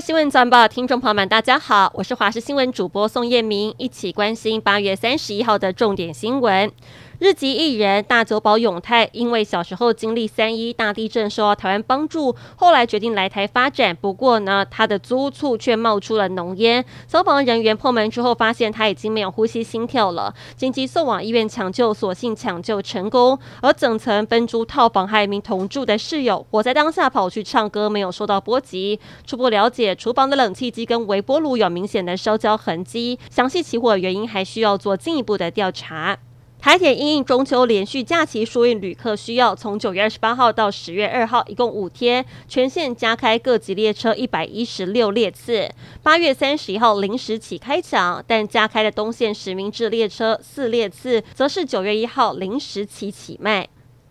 新闻早报听众朋友们，大家好，我是华视新闻主播宋燕明，一起关心八月三十一号的重点新闻。日籍艺人大久保永太因为小时候经历三一大地震，受到台湾帮助，后来决定来台发展。不过呢，他的租处却冒出了浓烟，消防人员破门之后发现他已经没有呼吸心跳了，紧急送往医院抢救，所幸抢救成功。而整层分租套房还有一名同住的室友，火灾当下跑去唱歌，没有受到波及。初步了解，厨房的冷气机跟微波炉有明显的烧焦痕迹，详细起火原因还需要做进一步的调查。台铁因应中秋连续假期疏运旅客需要，从九月二十八号到十月二号，一共五天，全线加开各级列车一百一十六列次。八月三十一号零时起开抢，但加开的东线实名制列车四列次，则是九月一号零时起起卖。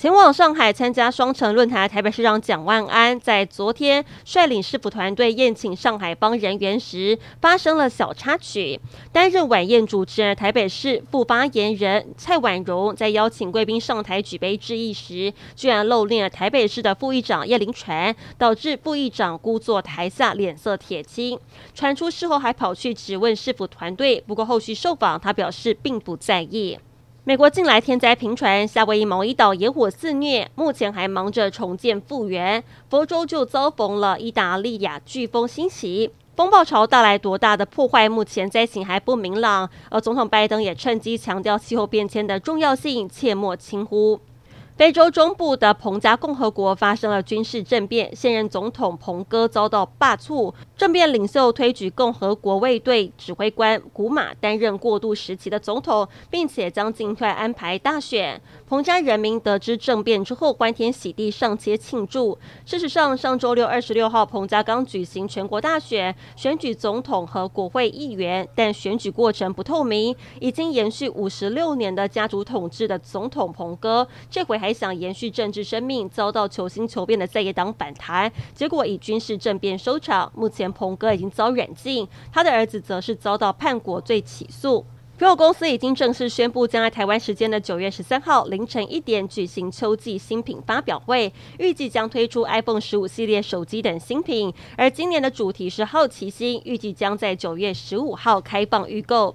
前往上海参加双城论坛的台北市长蒋万安，在昨天率领市府团队宴请上海帮人员时，发生了小插曲。担任晚宴主持人的台北市副发言人蔡婉容，在邀请贵宾上台举杯致意时，居然露脸了台北市的副议长叶 lin 传，导致副议长孤坐台下，脸色铁青。传出事后还跑去质问市府团队，不过后续受访，他表示并不在意。美国近来天灾频传，夏威夷毛伊岛野火肆虐，目前还忙着重建复原。佛州就遭逢了意大利亚飓风侵袭，风暴潮带来多大的破坏，目前灾情还不明朗。而总统拜登也趁机强调气候变迁的重要性，切莫轻忽。非洲中部的彭加共和国发生了军事政变，现任总统彭哥遭到罢黜。政变领袖推举共和国卫队指挥官古马担任过渡时期的总统，并且将尽快安排大选。彭加人民得知政变之后，欢天喜地上街庆祝。事实上，上周六二十六号，彭加刚举行全国大选，选举总统和国会议员，但选举过程不透明。已经延续五十六年的家族统治的总统彭哥，这回还。还想延续政治生命，遭到求新求变的在野党反弹，结果以军事政变收场。目前彭哥已经遭软禁，他的儿子则是遭到叛国罪起诉。苹果公司已经正式宣布，将在台湾时间的九月十三号凌晨一点举行秋季新品发表会，预计将推出 iPhone 十五系列手机等新品。而今年的主题是好奇心，预计将在九月十五号开放预购。